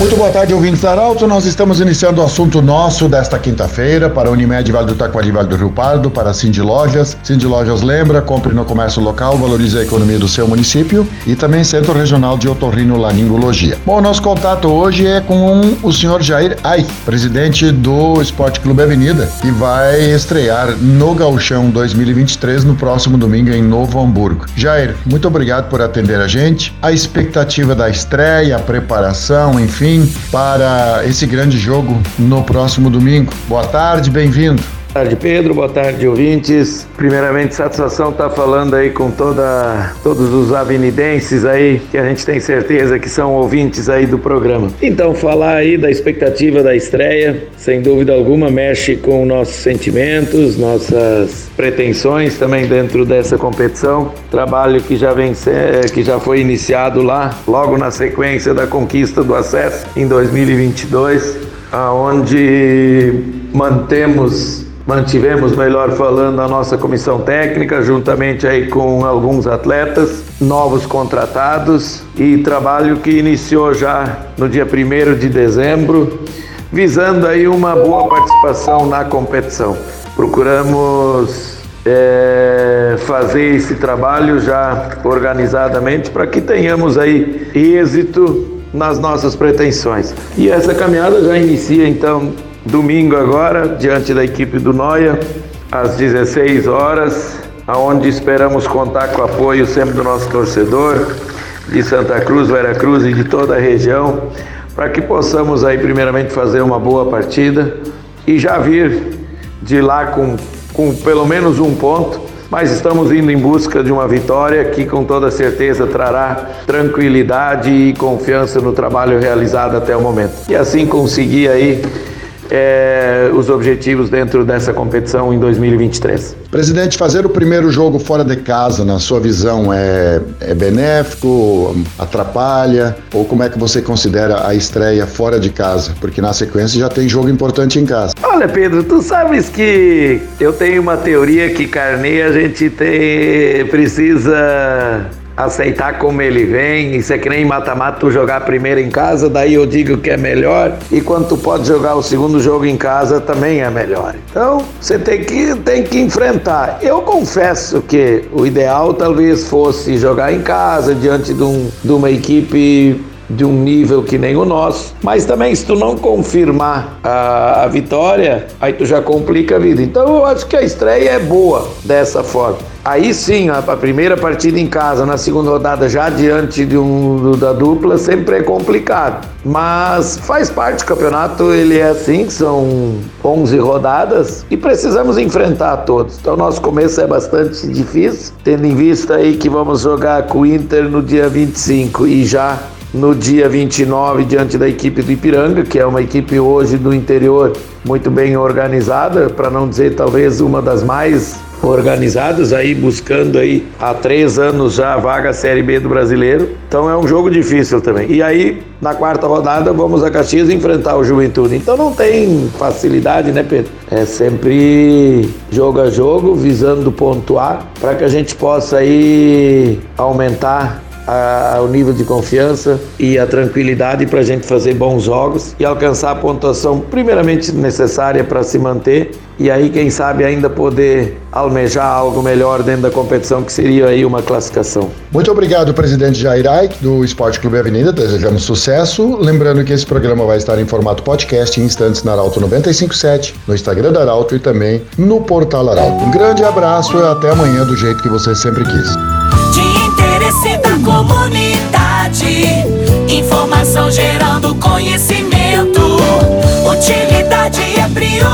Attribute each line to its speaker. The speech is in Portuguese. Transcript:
Speaker 1: Muito boa tarde, ouvintes da Arauto. Nós estamos iniciando o assunto nosso desta quinta-feira para Unimed Vale do Taquari, Vale do Rio Pardo, para Cindy Lojas. Cindy Lojas lembra, compre no comércio local, valorize a economia do seu município e também Centro Regional de Otorrino Laringologia. Bom, nosso contato hoje é com o senhor Jair Ai, presidente do Esporte Clube Avenida, que vai estrear no Gauchão 2023 no próximo domingo em Novo Hamburgo. Jair, muito obrigado por atender a gente. A expectativa da estreia, a preparação, enfim, para esse grande jogo no próximo domingo. Boa tarde, bem-vindo.
Speaker 2: Boa tarde, Pedro. Boa tarde, ouvintes. Primeiramente, satisfação estar tá falando aí com toda, todos os avenidenses aí, que a gente tem certeza que são ouvintes aí do programa. Então, falar aí da expectativa da estreia, sem dúvida alguma, mexe com nossos sentimentos, nossas pretensões também dentro dessa competição. Trabalho que já vem que já foi iniciado lá, logo na sequência da conquista do acesso em 2022, aonde mantemos Mantivemos, melhor falando, a nossa comissão técnica, juntamente aí com alguns atletas novos contratados e trabalho que iniciou já no dia 1 de dezembro, visando aí uma boa participação na competição. Procuramos é, fazer esse trabalho já organizadamente para que tenhamos aí êxito nas nossas pretensões. E essa caminhada já inicia então Domingo agora, diante da equipe do Noia, às 16 horas, aonde esperamos contar com o apoio sempre do nosso torcedor de Santa Cruz, Vera Cruz e de toda a região, para que possamos aí primeiramente fazer uma boa partida e já vir de lá com, com pelo menos um ponto, mas estamos indo em busca de uma vitória que com toda certeza trará tranquilidade e confiança no trabalho realizado até o momento. E assim conseguir aí é, os objetivos dentro dessa competição em 2023.
Speaker 1: Presidente, fazer o primeiro jogo fora de casa, na sua visão, é, é benéfico, atrapalha? Ou como é que você considera a estreia fora de casa? Porque na sequência já tem jogo importante em casa.
Speaker 2: Olha, Pedro, tu sabes que eu tenho uma teoria que Carnê a gente tem, precisa aceitar como ele vem. Isso é que nem mata-mata, tu jogar primeiro em casa, daí eu digo que é melhor. E quando tu pode jogar o segundo jogo em casa, também é melhor. Então, você tem que, tem que enfrentar. Eu confesso que o ideal talvez fosse jogar em casa, diante de, um, de uma equipe de um nível que nem o nosso. Mas também, se tu não confirmar a, a, vitória, aí tu já complica a vida. Então, eu acho que a estreia é boa dessa forma. Aí sim, a, primeira partida em casa, na segunda rodada, já diante de um, da dupla, sempre é complicado. Mas faz parte do campeonato, ele é assim, são 11 rodadas e precisamos enfrentar todos. Então, nosso começo é bastante difícil, tendo em vista aí que vamos jogar com o Inter no dia 25 e já no dia 29 diante da equipe do Ipiranga, que é uma equipe hoje do interior muito bem organizada, para não dizer talvez uma das mais organizadas aí buscando aí há três anos já a vaga Série B do Brasileiro. Então é um jogo difícil também. E aí na quarta rodada vamos a Caxias enfrentar o Juventude. Então não tem facilidade, né, Pedro? É sempre jogo a jogo, visando pontuar para que a gente possa aí aumentar a, o nível de confiança e a tranquilidade para a gente fazer bons jogos e alcançar a pontuação primeiramente necessária para se manter e aí quem sabe ainda poder almejar algo melhor dentro da competição que seria aí uma classificação.
Speaker 1: Muito obrigado, presidente Jair Aik, do Esporte Clube Avenida, desejamos sucesso. Lembrando que esse programa vai estar em formato podcast em instantes na Arauto 957, no Instagram da Arauto e também no portal Arauto. Um grande abraço e até amanhã do jeito que você sempre quis
Speaker 3: interesse da comunidade. Informação gerando conhecimento. Utilidade é prioridade.